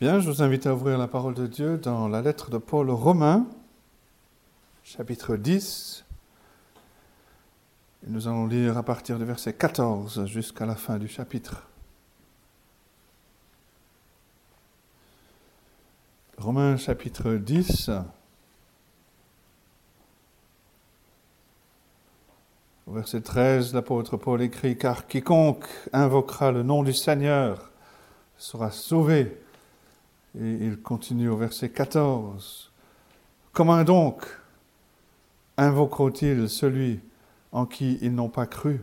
Bien, je vous invite à ouvrir la parole de Dieu dans la lettre de Paul aux Romains, chapitre 10. Et nous allons lire à partir du verset 14 jusqu'à la fin du chapitre. Romains chapitre 10. Au verset 13, l'apôtre Paul écrit, Car quiconque invoquera le nom du Seigneur sera sauvé. Et il continue au verset 14. Comment donc invoqueront-ils celui en qui ils n'ont pas cru?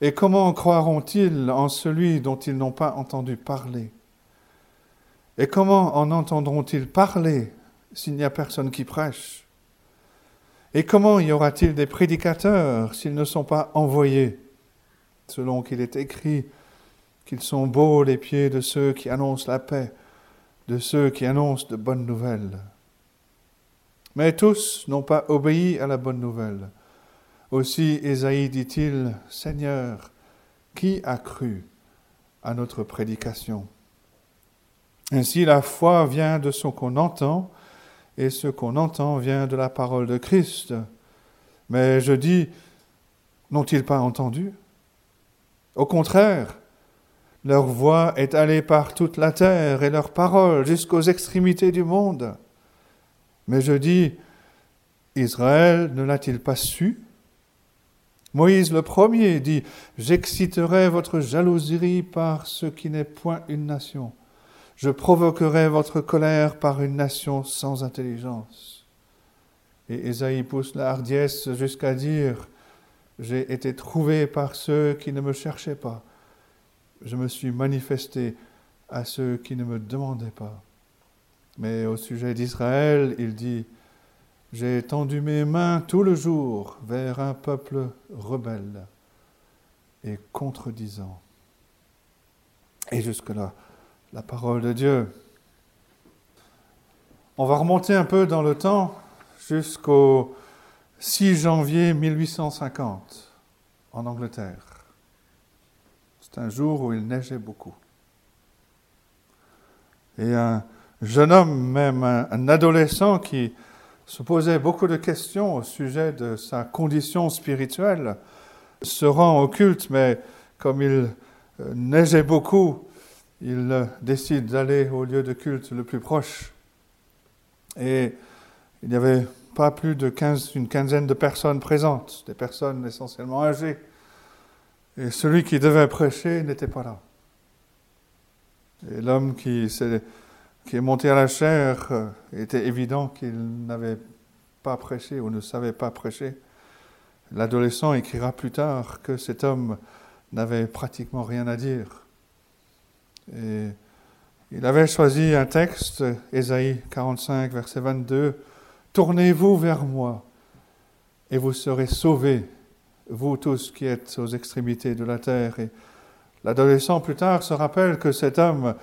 Et comment croiront-ils en celui dont ils n'ont pas entendu parler? Et comment en entendront-ils parler s'il n'y a personne qui prêche? Et comment y aura-t-il des prédicateurs s'ils ne sont pas envoyés Selon qu'il est écrit qu'ils sont beaux les pieds de ceux qui annoncent la paix de ceux qui annoncent de bonnes nouvelles. Mais tous n'ont pas obéi à la bonne nouvelle. Aussi Ésaïe dit-il, Seigneur, qui a cru à notre prédication? Ainsi la foi vient de ce qu'on entend, et ce qu'on entend vient de la parole de Christ. Mais je dis, n'ont-ils pas entendu? Au contraire, leur voix est allée par toute la terre et leur parole jusqu'aux extrémités du monde. Mais je dis, Israël ne l'a-t-il pas su? Moïse le premier dit, J'exciterai votre jalousie par ce qui n'est point une nation. Je provoquerai votre colère par une nation sans intelligence. Et Esaïe pousse la hardiesse jusqu'à dire, J'ai été trouvé par ceux qui ne me cherchaient pas je me suis manifesté à ceux qui ne me demandaient pas. Mais au sujet d'Israël, il dit, J'ai tendu mes mains tout le jour vers un peuple rebelle et contredisant. Et jusque-là, la parole de Dieu. On va remonter un peu dans le temps jusqu'au 6 janvier 1850 en Angleterre. Un jour où il neigeait beaucoup. Et un jeune homme, même un, adolescent qui se posait beaucoup de questions au sujet de sa condition spirituelle, se rend au culte, mais comme il euh, neigeait beaucoup, il euh, décide d'aller au lieu de culte le plus proche. Et il n'y avait pas plus de une quinzaine de personnes présentes, des personnes essentiellement âgées. Et celui qui devait prêcher n'était pas là. Et l'homme qui, est, monté à la chair, euh, était évident qu'il n'avait pas prêché ou ne savait pas prêcher. L'adolescent écrira plus tard que cet homme n'avait pratiquement rien à dire. Et il avait choisi un texte, Ésaïe 45, verset 22, Tournez-vous vers moi et vous serez sauvés vous tous qui êtes aux extrémités de la terre. L'adolescent plus tard se rappelle que cet homme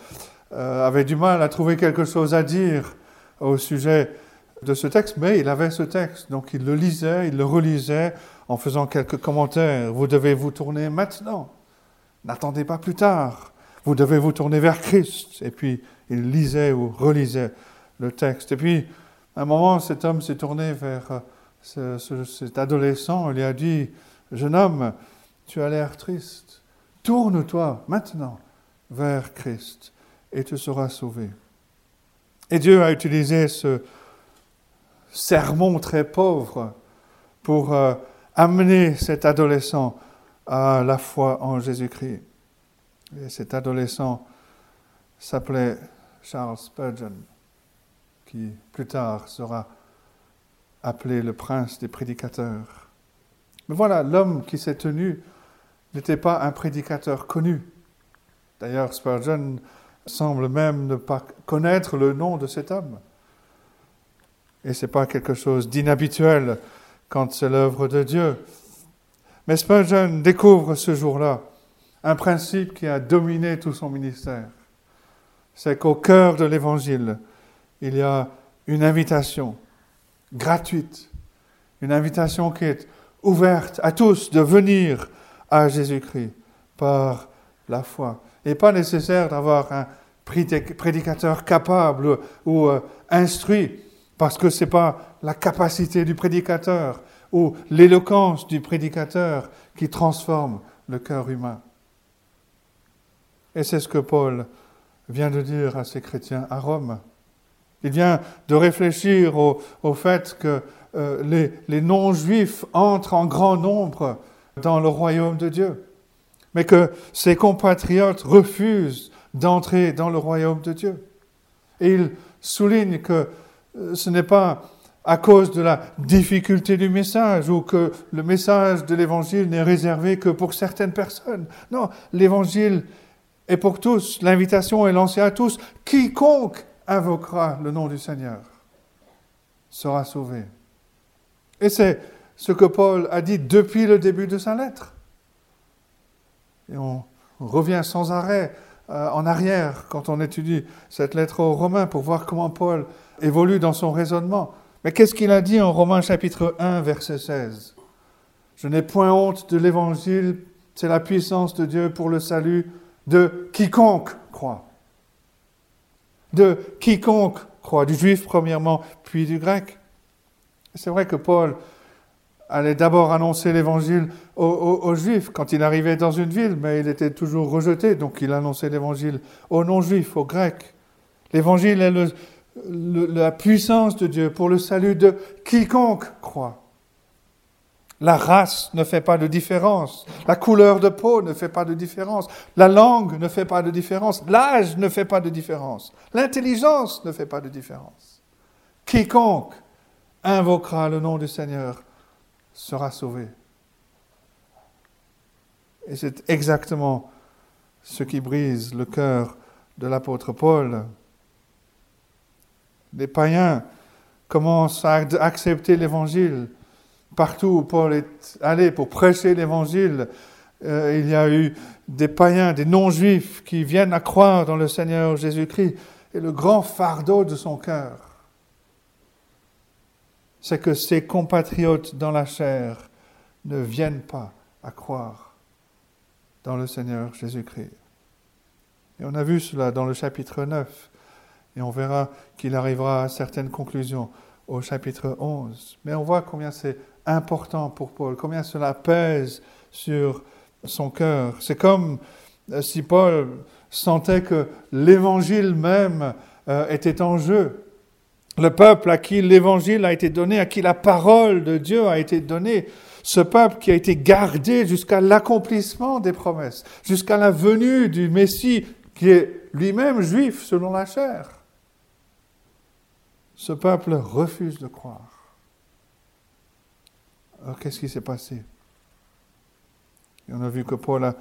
euh, avait du mal à trouver quelque chose à dire au sujet de ce texte, mais il avait ce texte, donc il le lisait, il le relisait en faisant quelques commentaires. Vous devez vous tourner maintenant, n'attendez pas plus tard, vous devez vous tourner vers Christ. Et puis il lisait ou relisait le texte. Et puis, à un moment, cet homme s'est tourné vers euh, cet adolescent, il lui a dit, Jeune homme, tu as l'air triste. Tourne-toi maintenant vers Christ et tu seras sauvé. Et Dieu a utilisé ce sermon très pauvre pour euh, amener cet adolescent à la foi en Jésus-Christ. Et cet adolescent s'appelait Charles Spurgeon, qui plus tard sera appelé le prince des prédicateurs. Mais voilà, l'homme qui s'est tenu n'était pas un prédicateur connu. D'ailleurs, Spurgeon semble même ne pas connaître le nom de cet homme. Et ce n'est pas quelque chose d'inhabituel quand c'est l'œuvre de Dieu. Mais Spurgeon découvre ce jour-là un principe qui a dominé tout son ministère. C'est qu'au cœur de l'Évangile, il y a une invitation gratuite, une invitation qui est ouverte à tous de venir à Jésus-Christ par la foi. Il n'est pas nécessaire d'avoir un prédicateur capable ou euh, instruit, parce que ce n'est pas la capacité du prédicateur ou l'éloquence du prédicateur qui transforme le cœur humain. Et c'est ce que Paul vient de dire à ces chrétiens à Rome. Il vient de réfléchir au, fait que euh, les, les non-juifs entrent en grand nombre dans le royaume de Dieu, mais que ses compatriotes refusent d'entrer dans le royaume de Dieu. Et il souligne que euh, ce n'est pas à cause de la difficulté du message ou que le message de l'évangile n'est réservé que pour certaines personnes. Non, l'évangile est pour tous, l'invitation est lancée à tous. Quiconque invoquera le nom du Seigneur sera sauvé. Et c'est ce que Paul a dit depuis le début de sa lettre. Et on revient sans arrêt euh, en arrière quand on étudie cette lettre aux Romains pour voir comment Paul évolue dans son raisonnement. Mais qu'est-ce qu'il a dit en Romains chapitre 1, verset 16 Je n'ai point honte de l'évangile, c'est la puissance de Dieu pour le salut de quiconque croit. De quiconque croit, du juif premièrement, puis du grec. C'est vrai que Paul allait d'abord annoncer l'évangile aux, Juifs quand il arrivait dans une ville, mais il était toujours rejeté, donc il annonçait l'évangile aux non-Juifs, aux Grecs. L'évangile est la puissance de Dieu pour le salut de quiconque croit. La race ne fait pas de différence, la couleur de peau ne fait pas de différence, la langue ne fait pas de différence, l'âge ne fait pas de différence, l'intelligence ne fait pas de différence. Quiconque invoquera le nom du Seigneur sera sauvé. Et c'est exactement ce qui brise le cœur de l'apôtre Paul. Les païens commencent à accepter l'évangile. Partout où Paul est allé pour prêcher l'évangile, euh, il y a eu des païens, des non-juifs qui viennent à croire dans le Seigneur Jésus-Christ. Et le grand fardeau de son cœur, c'est que ses compatriotes dans la chair ne viennent pas à croire dans le Seigneur Jésus-Christ. Et on a vu cela dans le chapitre 9, et on verra qu'il arrivera à certaines conclusions au chapitre 11. Mais on voit combien c'est important pour Paul, combien cela pèse sur son cœur. C'est comme euh, si Paul sentait que l'évangile même euh, était en jeu le peuple à qui l'évangile a été donné, à qui la parole de Dieu a été donnée, ce peuple qui a été gardé jusqu'à l'accomplissement des promesses, jusqu'à la venue du Messie qui est lui-même juif selon la chair. Ce peuple refuse de croire. Alors qu'est-ce qui s'est passé? Et on a vu que Paul a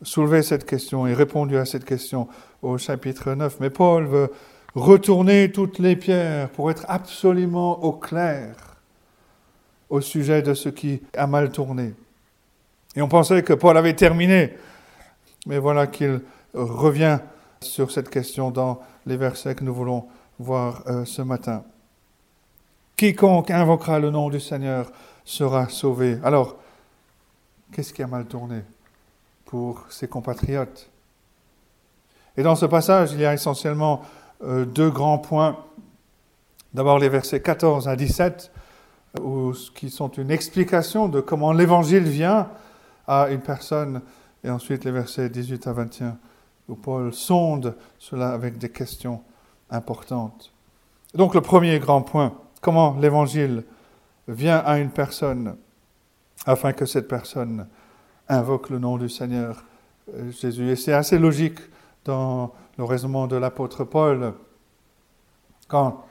soulevé cette question et répondu à cette question au chapitre 9. Mais Paul veut retourner toutes les pierres pour être absolument au clair au sujet de ce qui a mal tourné. Et on pensait que Paul avait terminé, mais voilà qu'il revient sur cette question dans les versets que nous voulons voir euh, ce matin. Quiconque invoquera le nom du Seigneur sera sauvé. Alors, qu'est-ce qui a mal tourné pour ses compatriotes? Et dans ce passage, il y a essentiellement euh, deux grands points. D'abord les versets 14 à 17, où, qui sont une explication de comment l'évangile vient à une personne, et ensuite les versets 18 à 21, où Paul sonde cela avec des questions importantes. Donc le premier grand point, comment l'évangile vient à une personne afin que cette personne invoque le nom du Seigneur euh, Jésus. Et c'est assez logique dans le raisonnement de l'apôtre Paul. Quand,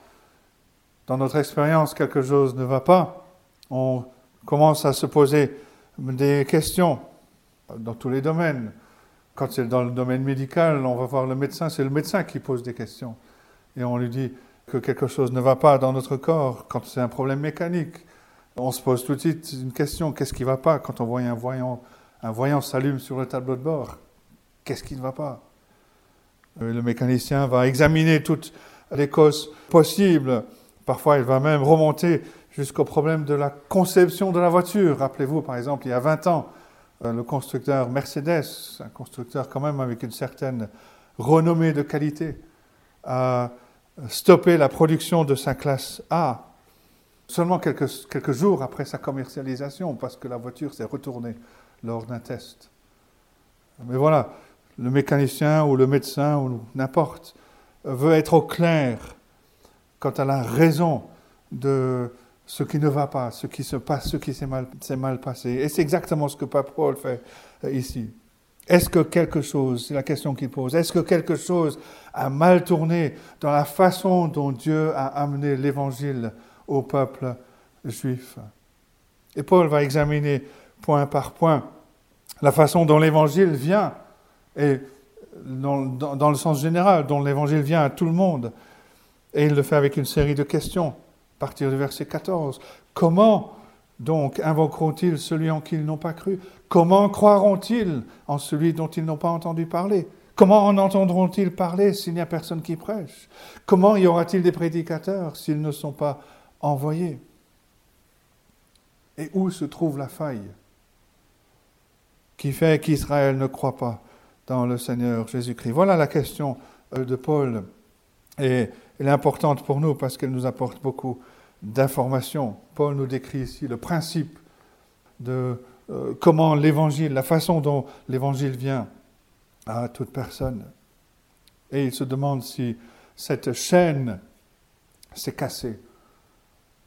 dans notre expérience, quelque chose ne va pas, on commence à se poser des questions dans tous les domaines. Quand c'est dans le domaine médical, on va voir le médecin, c'est le médecin qui pose des questions. Et on lui dit que quelque chose ne va pas dans notre corps, quand c'est un problème mécanique. On se pose tout de suite une question, qu'est-ce qui ne va pas quand on voit un voyant, un voyant s'allume sur le tableau de bord? Qu'est-ce qui ne va pas? Euh, le mécanicien va examiner toutes les causes possibles. Parfois, il va même remonter jusqu'au problème de la conception de la voiture. Rappelez-vous, par exemple, il y a 20 ans, euh, le constructeur Mercedes, un constructeur quand même avec une certaine renommée de qualité a stoppé la production de sa classe A seulement quelques, quelques jours après sa commercialisation, parce que la voiture s'est retournée lors d'un test. Mais voilà, le mécanicien ou le médecin ou n'importe veut être au clair quant à la raison de ce qui ne va pas, ce qui se passe, ce qui s'est mal, mal, passé. Et c'est exactement ce que Pape Paul fait euh, ici. Est-ce que quelque chose, c'est la question qu'il pose, est-ce que quelque chose a mal tourné dans la façon dont Dieu a amené l'évangile au peuple juif? Et Paul va examiner point par point la façon dont l'évangile vient, et dans, le sens général, dont l'évangile vient à tout le monde. Et il le fait avec une série de questions, à partir du verset 14. Comment donc invoqueront-ils celui en qui ils n'ont pas cru? Comment croiront-ils en celui dont ils n'ont pas entendu parler? Comment en entendront-ils parler s'il n'y a personne qui prêche? Comment y aura-t-il des prédicateurs s'ils ne sont pas envoyés? Et où se trouve la faille qui fait qu'Israël ne croit pas dans le Seigneur Jésus-Christ? Voilà la question euh, de Paul. Et elle est importante pour nous parce qu'elle nous apporte beaucoup d'informations. Paul nous décrit ici le principe de euh, comment l'évangile, la façon dont l'évangile vient à toute personne. Et il se demande si cette chaîne s'est cassée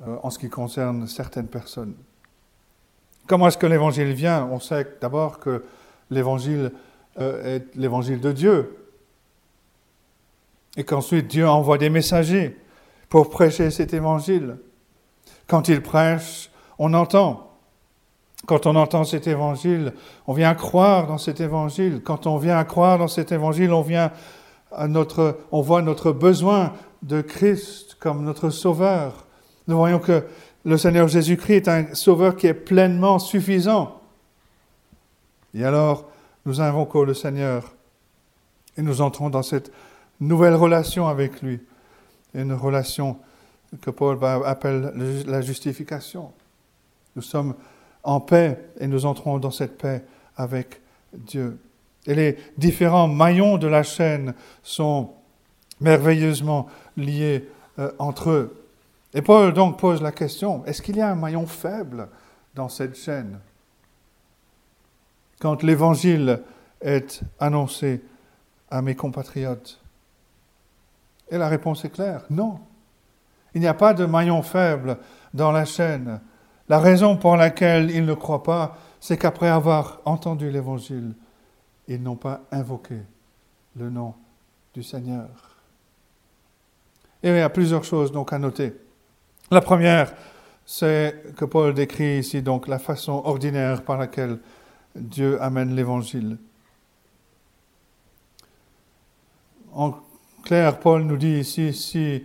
euh, en ce qui concerne certaines personnes. Comment est-ce que l'évangile vient? On sait d'abord que l'évangile euh, est l'évangile de Dieu. Et qu'ensuite Dieu envoie des messagers pour prêcher cet évangile. Quand il prêche, on entend. Quand on entend cet évangile, on vient croire dans cet évangile. Quand on vient croire dans cet évangile, on vient à notre, on voit notre besoin de Christ comme notre sauveur. Nous voyons que le Seigneur Jésus-Christ est un sauveur qui est pleinement suffisant. Et alors, nous invoquons le Seigneur et nous entrons dans cette nouvelle relation avec lui, une relation que Paul appelle la justification. Nous sommes en paix et nous entrons dans cette paix avec Dieu. Et les différents maillons de la chaîne sont merveilleusement liés euh, entre eux. Et Paul donc pose la question, est-ce qu'il y a un maillon faible dans cette chaîne? Quand l'évangile est annoncé à mes compatriotes Et la réponse est claire, non. Il n'y a pas de maillon faible dans la chaîne. La raison pour laquelle ils ne croient pas, c'est qu'après avoir entendu l'Évangile, ils n'ont pas invoqué le nom du Seigneur. Et il y a plusieurs choses donc à noter. La première, c'est que Paul décrit ici donc la façon ordinaire par laquelle Dieu amène l'Évangile. En clair, Paul nous dit ici, si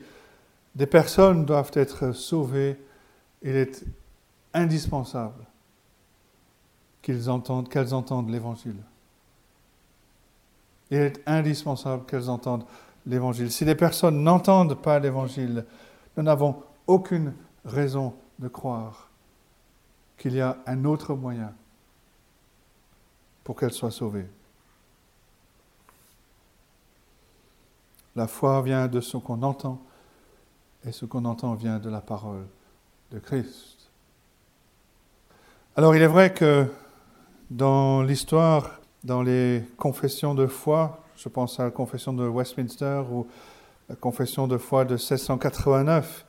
des personnes doivent être sauvées, il est indispensable qu'elles entendent, qu'elles entendent l'Évangile. Il est indispensable qu'elles entendent l'Évangile. Si les personnes n'entendent pas l'Évangile, nous n'avons aucune raison de croire qu'il y a un autre moyen pour qu'elles soient sauvées. La foi vient de ce qu'on entend et ce qu'on entend vient de la parole de Christ. Alors il est vrai que dans l'histoire, dans les confessions de foi, je pense à la confession de Westminster ou la confession de foi de 1689,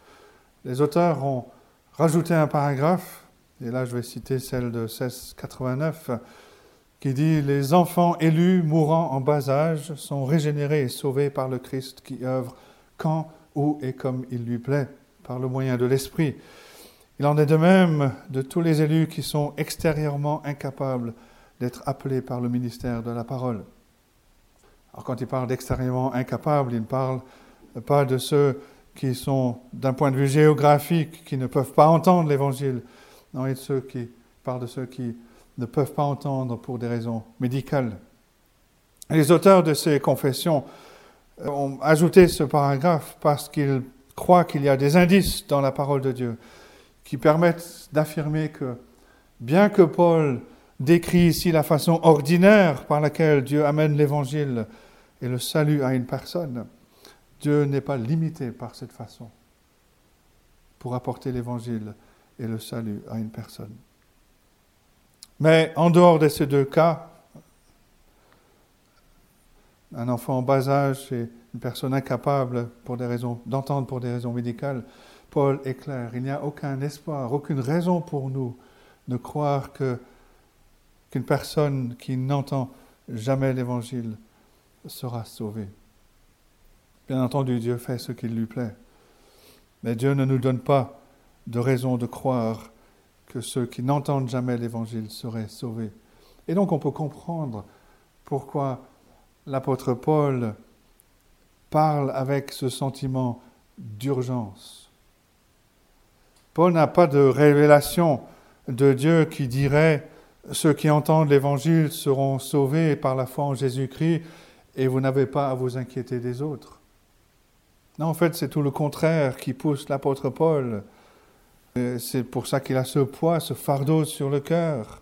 les auteurs ont rajouté un paragraphe, et là je vais citer celle de 1689, qui dit Les enfants élus mourant en bas âge sont régénérés et sauvés par le Christ qui œuvre quand, où et comme il lui plaît, par le moyen de l'Esprit. Il en est de même de tous les élus qui sont extérieurement incapables d'être appelés par le ministère de la parole. Alors quand il parle d'extérieurement incapables, il ne parle pas de ceux qui sont, d'un point de vue géographique, qui ne peuvent pas entendre l'Évangile. Non, il parle de ceux qui ne peuvent pas entendre pour des raisons médicales. Les auteurs de ces confessions ont ajouté ce paragraphe parce qu'ils croient qu'il y a des indices dans la parole de Dieu qui permettent d'affirmer que, bien que Paul décrit ici la façon ordinaire par laquelle Dieu amène l'Évangile, et le salut à une personne, Dieu n'est pas limité par cette façon pour apporter l'évangile et le salut à une personne. Mais en dehors de ces deux cas, un enfant en bas âge et une personne incapable pour des raisons d'entendre pour des raisons médicales, Paul est clair, il n'y a aucun espoir, aucune raison pour nous de croire qu'une personne qui n'entend jamais l'évangile sera sauvée. Bien entendu, Dieu fait ce qu'il lui plaît. Mais Dieu ne nous donne pas de raison de croire que ceux qui n'entendent jamais l'évangile seraient sauvés. Et donc on peut comprendre pourquoi l'apôtre Paul parle avec ce sentiment d'urgence. Paul n'a pas de révélation de Dieu qui dirait ceux qui entendent l'Évangile seront sauvés par la foi en Jésus-Christ et vous n'avez pas à vous inquiéter des autres. Non, en fait, c'est tout le contraire qui pousse l'apôtre Paul. C'est pour ça qu'il a ce poids, ce fardeau sur le cœur.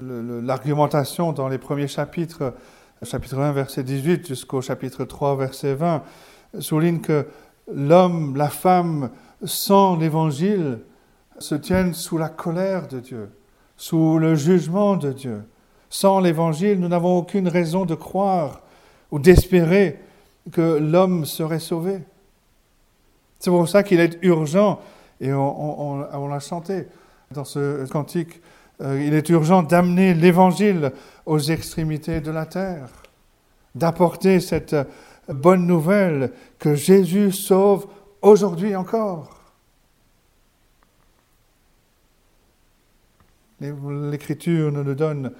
L'argumentation dans les premiers chapitres, chapitre 1, verset 18 jusqu'au chapitre 3, verset 20, souligne que l'homme, la femme, sans l'évangile, se tiennent sous la colère de Dieu sous le jugement de Dieu. Sans l'Évangile, nous n'avons aucune raison de croire ou d'espérer que l'homme serait sauvé. C'est pour ça qu'il est urgent, et on, l'a chanté dans ce cantique, euh, il est urgent d'amener l'Évangile aux extrémités de la terre, d'apporter cette bonne nouvelle que Jésus sauve aujourd'hui encore. L'Écriture ne nous donne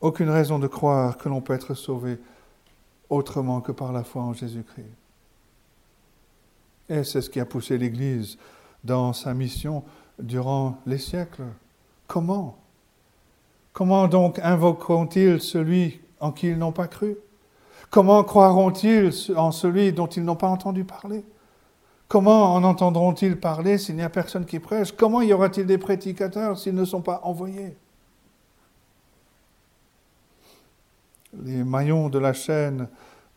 aucune raison de croire que l'on peut être sauvé autrement que par la foi en Jésus-Christ. Et c'est ce qui a poussé l'Église dans sa mission durant les siècles. Comment? Comment donc invoqueront-ils celui en qui ils n'ont pas cru? Comment croiront-ils en celui dont ils n'ont pas entendu parler? Comment en entendront-ils parler s'il n'y a personne qui prêche? Comment y aura-t-il des prédicateurs s'ils ne sont pas envoyés? Les maillons de la chaîne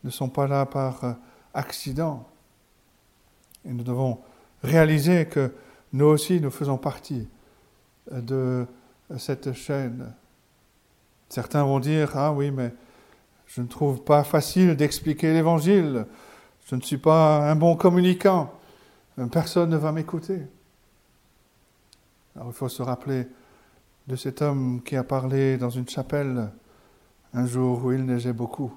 ne sont pas là par euh, accident. Et nous devons réaliser que nous aussi, nous faisons partie euh, de cette chaîne. Certains vont dire, ah oui, mais je ne trouve pas facile d'expliquer l'Évangile. Je ne suis pas un bon communicant. Personne ne va m'écouter. Alors il faut se rappeler de cet homme qui a parlé dans une chapelle un jour où il neigeait beaucoup,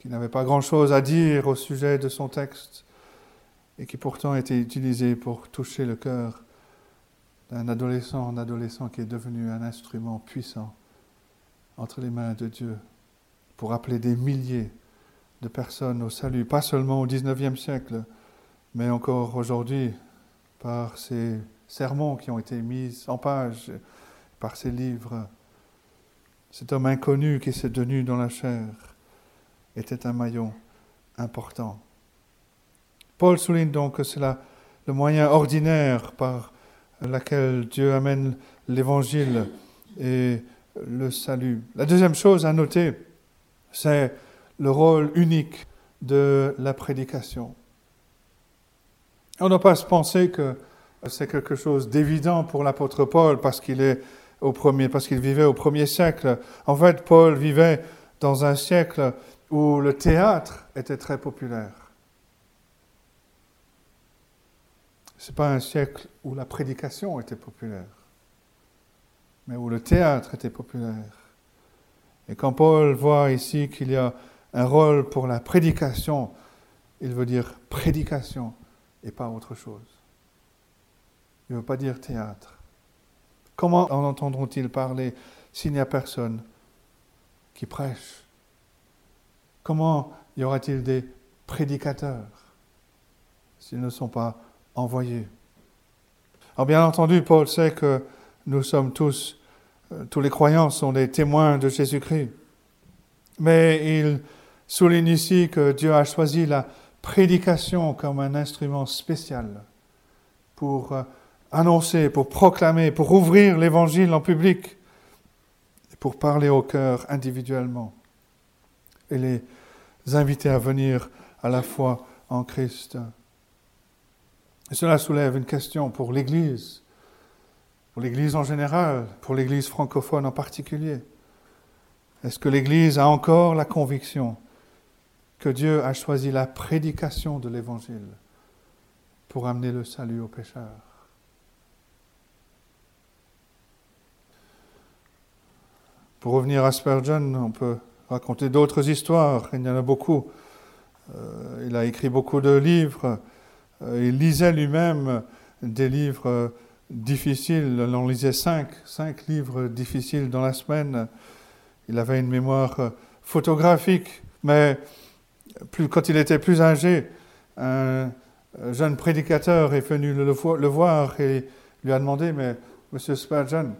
qui n'avait pas grand-chose à dire au sujet de son texte et qui pourtant était utilisé pour toucher le cœur d'un adolescent, un adolescent qui est devenu un instrument puissant entre les mains de Dieu pour appeler des milliers de personnes au salut, pas seulement au XIXe siècle, mais encore aujourd'hui, par ces sermons qui ont été mis en page, par ces livres, cet homme inconnu qui s'est tenu dans la chair était un maillon important. Paul souligne donc que c'est le moyen ordinaire par lequel Dieu amène l'évangile et le salut. La deuxième chose à noter, c'est le rôle unique de la prédication. On ne doit pas se penser que c'est quelque chose d'évident pour l'apôtre Paul parce qu'il est au premier, parce qu'il vivait au premier siècle. En fait, Paul vivait dans un siècle où le théâtre était très populaire. Ce n'est pas un siècle où la prédication était populaire, mais où le théâtre était populaire. Et quand Paul voit ici qu'il y a un rôle pour la prédication, il veut dire prédication et pas autre chose. Il ne veut pas dire théâtre. Comment en entendront-ils parler s'il n'y a personne qui prêche? Comment y aura-t-il des prédicateurs s'ils ne sont pas envoyés? Alors bien entendu, Paul sait que nous sommes tous, euh, tous les croyants sont des témoins de Jésus-Christ. Mais il souligne ici que Dieu a choisi la prédication comme un instrument spécial pour euh, annoncer, pour proclamer, pour ouvrir l'évangile en public, pour parler au cœur individuellement. Et les invités à venir à la foi en Christ. Cela soulève une question pour l'Église, pour l'Église en général, pour l'Église francophone en particulier. Est-ce que l'Église a encore la conviction que Dieu a choisi la prédication de l'Évangile pour amener le salut aux pécheurs. Pour revenir à Spurgeon, on peut raconter d'autres histoires, il y en a beaucoup. Euh, il a écrit beaucoup de livres, euh, il lisait lui-même des livres difficiles, il en lisait cinq, cinq livres difficiles dans la semaine. Il avait une mémoire photographique, mais quand il était plus âgé, un jeune prédicateur est venu le, le voir et lui a demandé, mais Monsieur Spurgeon,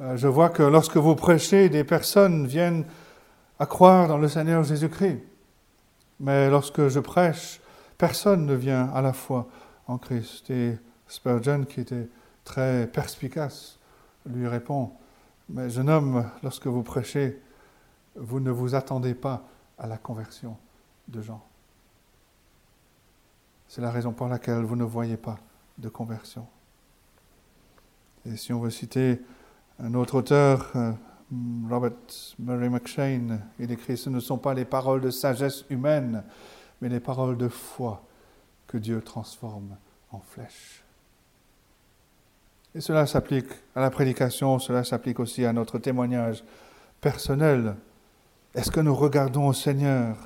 euh, je vois que lorsque vous prêchez, des personnes viennent à croire dans le Seigneur Jésus-Christ. Mais lorsque je prêche, personne ne vient à la foi en Christ. Et Spurgeon, qui était très perspicace, lui répond, mais jeune homme, lorsque vous prêchez, vous ne vous attendez pas à la conversion de gens. C'est la raison pour laquelle vous ne voyez pas de conversion. Et si on veut citer un autre auteur, euh, Robert Murray McShane, il écrit Ce ne sont pas les paroles de sagesse humaine, mais les paroles de foi que Dieu transforme en flèche. Et cela s'applique à la prédication, cela s'applique aussi à notre témoignage personnel. Est-ce que nous regardons au Seigneur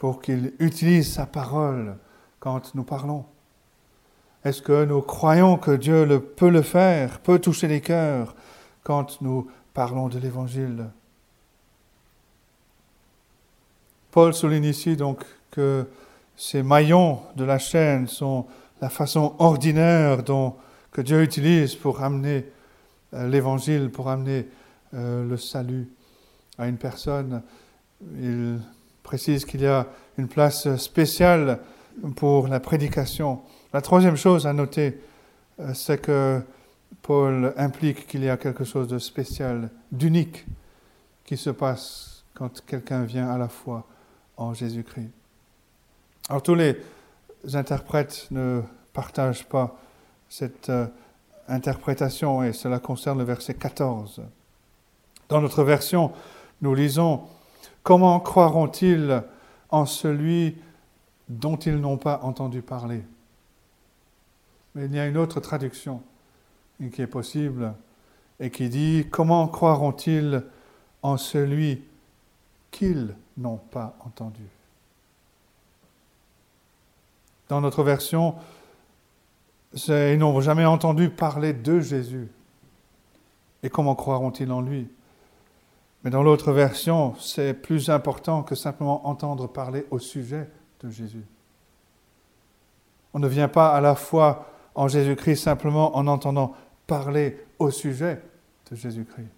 pour qu'il utilise sa parole quand nous parlons Est-ce que nous croyons que Dieu peut le faire, peut toucher les cœurs quand nous parlons de l'Évangile? Paul souligne ici donc que ces maillons de la chaîne sont la façon ordinaire dont que Dieu utilise pour amener euh, l'Évangile, pour amener euh, le salut à une personne. Il précise qu'il y a une place spéciale pour la prédication. La troisième chose à noter, euh, c'est que Paul implique qu'il y a quelque chose de spécial, d'unique, qui se passe quand quelqu'un vient à la foi en Jésus-Christ. Alors tous les interprètes ne partagent pas cette euh, interprétation et cela concerne le verset 14. Dans notre version, nous lisons Comment croiront-ils en celui dont ils n'ont pas entendu parler? Mais il y a une autre traduction qui est possible et qui dit Comment croiront-ils en celui qu'ils n'ont pas entendu? Dans notre version, ils n'ont jamais entendu parler de Jésus. Et comment croiront-ils en lui? Mais dans l'autre version, c'est plus important que simplement entendre parler au sujet de Jésus. On ne vient pas à la foi en Jésus-Christ simplement en entendant parler au sujet de Jésus-Christ.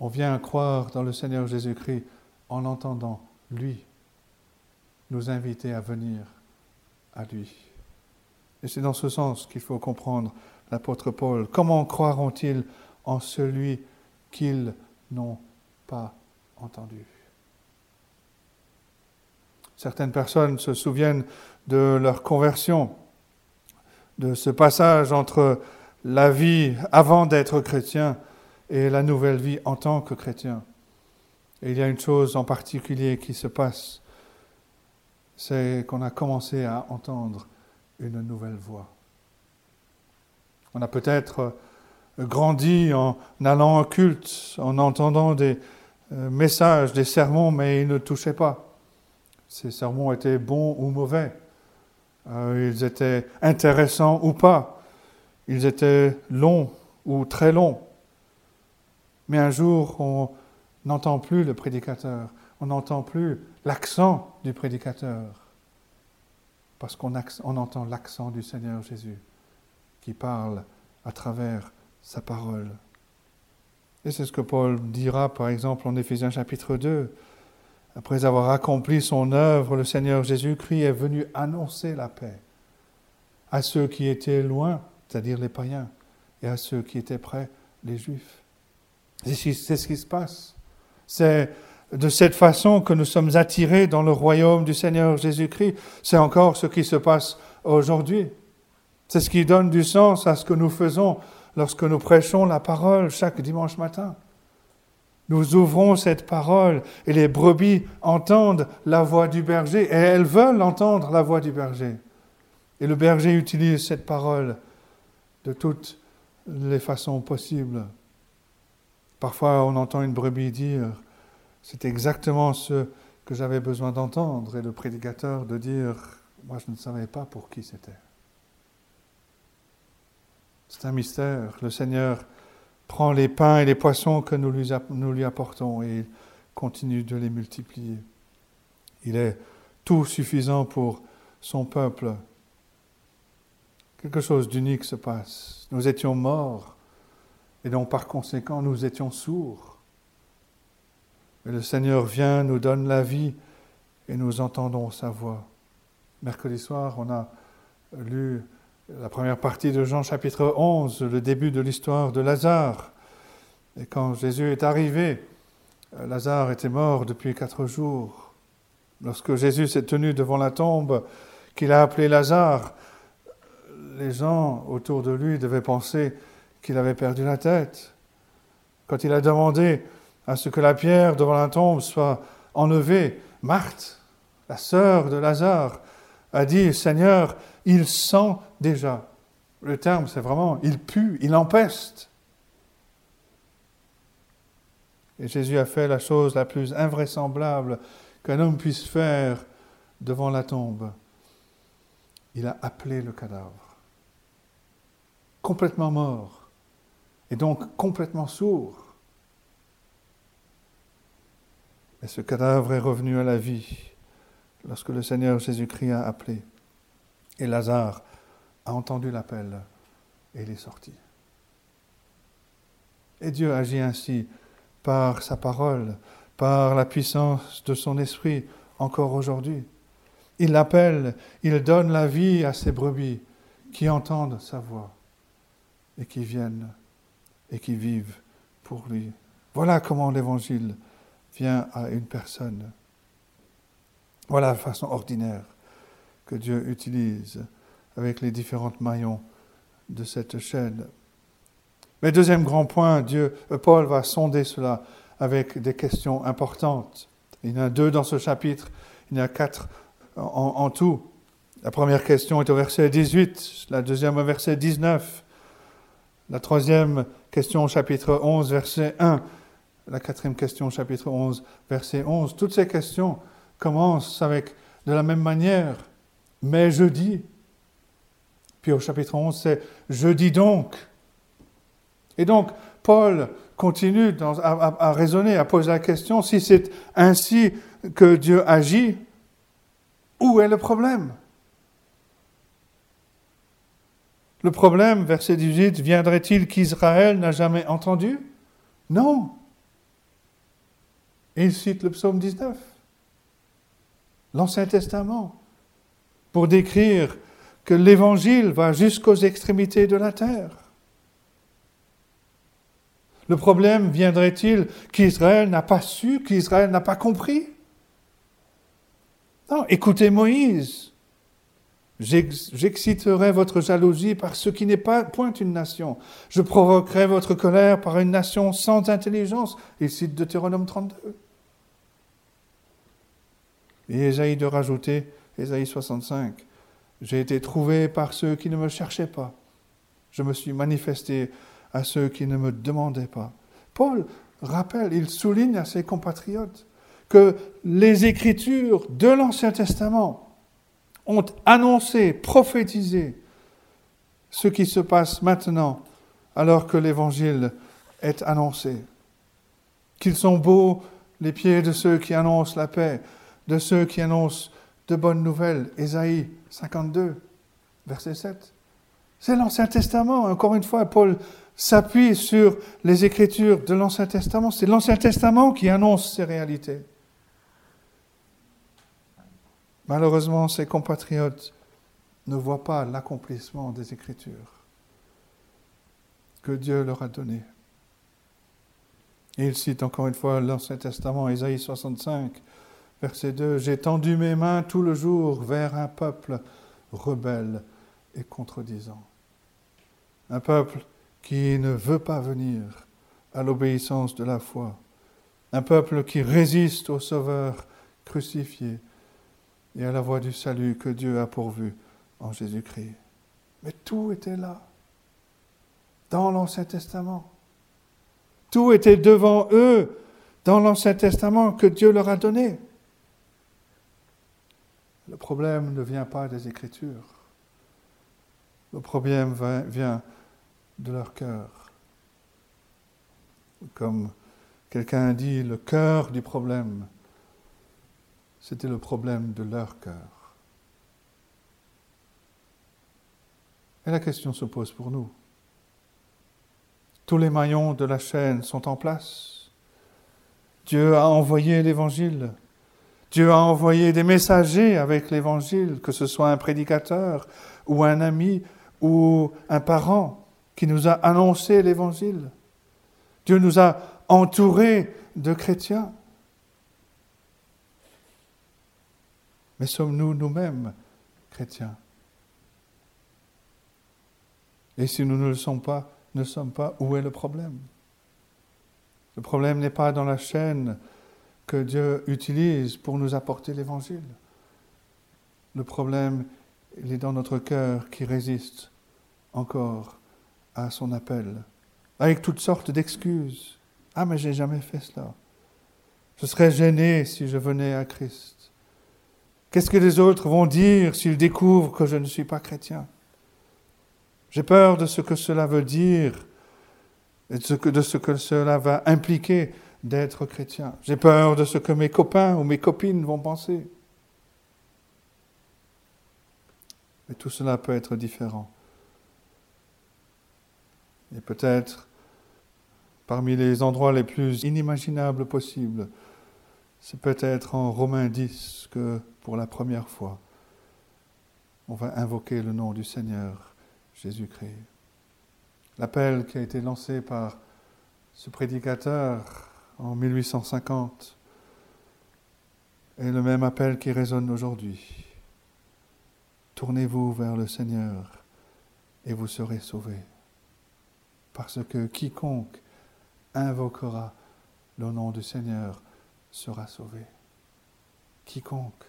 On vient croire dans le Seigneur Jésus-Christ en entendant lui nous inviter à venir à lui. Et c'est dans ce sens qu'il faut comprendre l'apôtre Paul. Comment croiront-ils en celui qu'ils n'ont pas entendu Certaines personnes se souviennent de leur conversion, de ce passage entre la vie avant d'être chrétien et la nouvelle vie en tant que chrétien. Et il y a une chose en particulier qui se passe, c'est qu'on a commencé à entendre une nouvelle voix. On a peut-être grandi en allant au culte, en entendant des euh, messages, des sermons, mais ils ne touchaient pas. Ces sermons étaient bons ou mauvais, euh, ils étaient intéressants ou pas. Ils étaient longs ou très longs. Mais un jour, on n'entend plus le prédicateur, on n'entend plus l'accent du prédicateur, parce qu'on entend l'accent du Seigneur Jésus qui parle à travers sa parole. Et c'est ce que Paul dira, par exemple, en Éphésiens chapitre 2. Après avoir accompli son œuvre, le Seigneur Jésus-Christ est venu annoncer la paix à ceux qui étaient loin c'est-à-dire les païens, et à ceux qui étaient près, les juifs. C'est ce qui se passe. C'est de cette façon que nous sommes attirés dans le royaume du Seigneur Jésus-Christ. C'est encore ce qui se passe aujourd'hui. C'est ce qui donne du sens à ce que nous faisons lorsque nous prêchons la parole chaque dimanche matin. Nous ouvrons cette parole et les brebis entendent la voix du berger et elles veulent entendre la voix du berger. Et le berger utilise cette parole de toutes les façons possibles. Parfois, on entend une brebis dire c'est exactement ce que j'avais besoin d'entendre, et le prédicateur de dire Moi, je ne savais pas pour qui c'était. C'est un mystère. Le Seigneur prend les pains et les poissons que nous lui, apportons et continue de les multiplier. Il est tout suffisant pour son peuple. Quelque chose d'unique se passe. Nous étions morts et donc par conséquent nous étions sourds. Et le Seigneur vient, nous donne la vie et nous entendons sa voix. Mercredi soir, on a lu la première partie de Jean chapitre 11, le début de l'histoire de Lazare. Et quand Jésus est arrivé, Lazare était mort depuis quatre jours. Lorsque Jésus s'est tenu devant la tombe qu'il a appelée Lazare, les gens autour de lui devaient penser qu'il avait perdu la tête. Quand il a demandé à ce que la pierre devant la tombe soit enlevée, Marthe, la sœur de Lazare, a dit, Seigneur, il sent déjà. Le terme, c'est vraiment, il pue, il empeste. Et Jésus a fait la chose la plus invraisemblable qu'un homme puisse faire devant la tombe. Il a appelé le cadavre. Complètement mort. Et donc complètement sourd. Et ce cadavre est revenu à la vie lorsque le Seigneur Jésus-Christ a appelé. Et Lazare a entendu l'appel et il est sorti. Et Dieu agit ainsi par sa parole, par la puissance de son esprit encore aujourd'hui. Il l'appelle, il donne la vie à ses brebis qui entendent sa voix et qui viennent et qui vivent pour lui. Voilà comment l'Évangile vient à une personne. Voilà la façon ordinaire que Dieu utilise avec les différents maillons de cette chaîne. Mais deuxième grand point, Dieu, euh, Paul va sonder cela avec des questions importantes. Il y en a deux dans ce chapitre, il y en a quatre en, en tout. La première question est au verset 18, la deuxième au verset 19, la troisième question au chapitre 11, verset 1, la quatrième question, chapitre 11, verset 11. Toutes ces questions commencent avec de la même manière, mais je dis. Puis au chapitre 11, c'est je dis donc. Et donc, Paul continue à, raisonner, à poser la question, si c'est ainsi que Dieu agit, où est le problème? Le problème, verset 18, viendrait-il qu'Israël n'a jamais entendu? Non. Il cite le psaume 19, l'Ancien Testament, pour décrire que l'Évangile va jusqu'aux extrémités de la terre. Le problème viendrait-il qu'Israël n'a pas su, qu'Israël n'a pas compris? Non, écoutez Moïse. J'exciterai votre jalousie par ce qui n'est pas point une nation. Je provoquerai votre colère par une nation sans intelligence. Il cite Deutéronome 32. Et Ésaïe de rajouter, Ésaïe 65, J'ai été trouvé par ceux qui ne me cherchaient pas. Je me suis manifesté à ceux qui ne me demandaient pas. Paul rappelle, il souligne à ses compatriotes que les Écritures de l'Ancien Testament ont annoncé, prophétisé ce qui se passe maintenant alors que l'Évangile est annoncé. Qu'ils sont beaux les pieds de ceux qui annoncent la paix, de ceux qui annoncent de bonnes nouvelles. Ésaïe 52, verset 7. C'est l'Ancien Testament. Encore une fois, Paul s'appuie sur les Écritures de l'Ancien Testament. C'est l'Ancien Testament qui annonce ces réalités. Malheureusement, ses compatriotes ne voient pas l'accomplissement des Écritures que Dieu leur a donné. Et il cite encore une fois l'Ancien Testament, Ésaïe 65, verset 2, J'ai tendu mes mains tout le jour vers un peuple rebelle et contredisant. Un peuple qui ne veut pas venir à l'obéissance de la foi. Un peuple qui résiste au Sauveur crucifié et à la voie du salut que Dieu a pourvu en Jésus-Christ. Mais tout était là, dans l'Ancien Testament. Tout était devant eux, dans l'Ancien Testament que Dieu leur a donné. Le problème ne vient pas des Écritures. Le problème vient de leur cœur. Comme quelqu'un dit, le cœur du problème, c'était le problème de leur cœur. Et la question se pose pour nous. Tous les maillons de la chaîne sont en place. Dieu a envoyé l'Évangile. Dieu a envoyé des messagers avec l'Évangile, que ce soit un prédicateur ou un ami ou un parent qui nous a annoncé l'Évangile. Dieu nous a entourés de chrétiens. Mais sommes-nous nous-mêmes chrétiens? Et si nous ne le sommes pas, ne sommes pas, où est le problème? Le problème n'est pas dans la chaîne que Dieu utilise pour nous apporter l'Évangile. Le problème, il est dans notre cœur qui résiste encore à son appel, avec toutes sortes d'excuses. Ah, mais j'ai jamais fait cela. Je serais gêné si je venais à Christ. Qu'est-ce que les autres vont dire s'ils découvrent que je ne suis pas chrétien? J'ai peur de ce que cela veut dire et de ce que, de ce que cela va impliquer d'être chrétien. J'ai peur de ce que mes copains ou mes copines vont penser. Mais tout cela peut être différent. Et peut-être parmi les endroits les plus inimaginables possibles, c'est peut-être en Romains 10 que pour la première fois, on va invoquer le nom du Seigneur Jésus-Christ. L'appel qui a été lancé par ce prédicateur en 1850 est le même appel qui résonne aujourd'hui. Tournez-vous vers le Seigneur et vous serez sauvés. Parce que quiconque invoquera le nom du Seigneur sera sauvé. Quiconque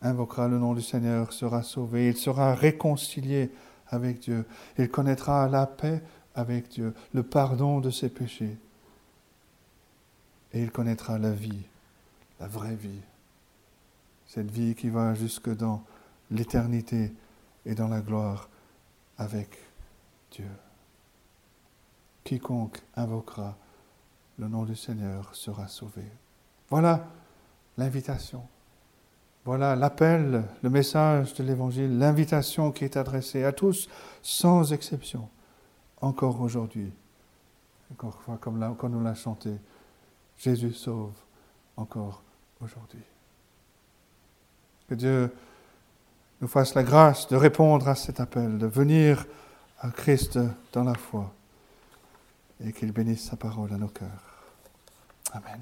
invoquera le nom du Seigneur sera sauvé, il sera réconcilié avec Dieu, il connaîtra la paix avec Dieu, le pardon de ses péchés, et il connaîtra la vie, la vraie vie, cette vie qui va jusque dans l'éternité et dans la gloire avec Dieu. Quiconque invoquera le nom du Seigneur sera sauvé. Voilà l'invitation. Voilà l'appel, le message de l'Évangile, l'invitation qui est adressée à tous, sans exception, encore aujourd'hui. Encore comme, là, comme nous l'a chanté, Jésus sauve encore aujourd'hui. Que Dieu nous fasse la grâce de répondre à cet appel, de venir à Christ dans la foi et qu'il bénisse sa parole à nos cœurs. Amen.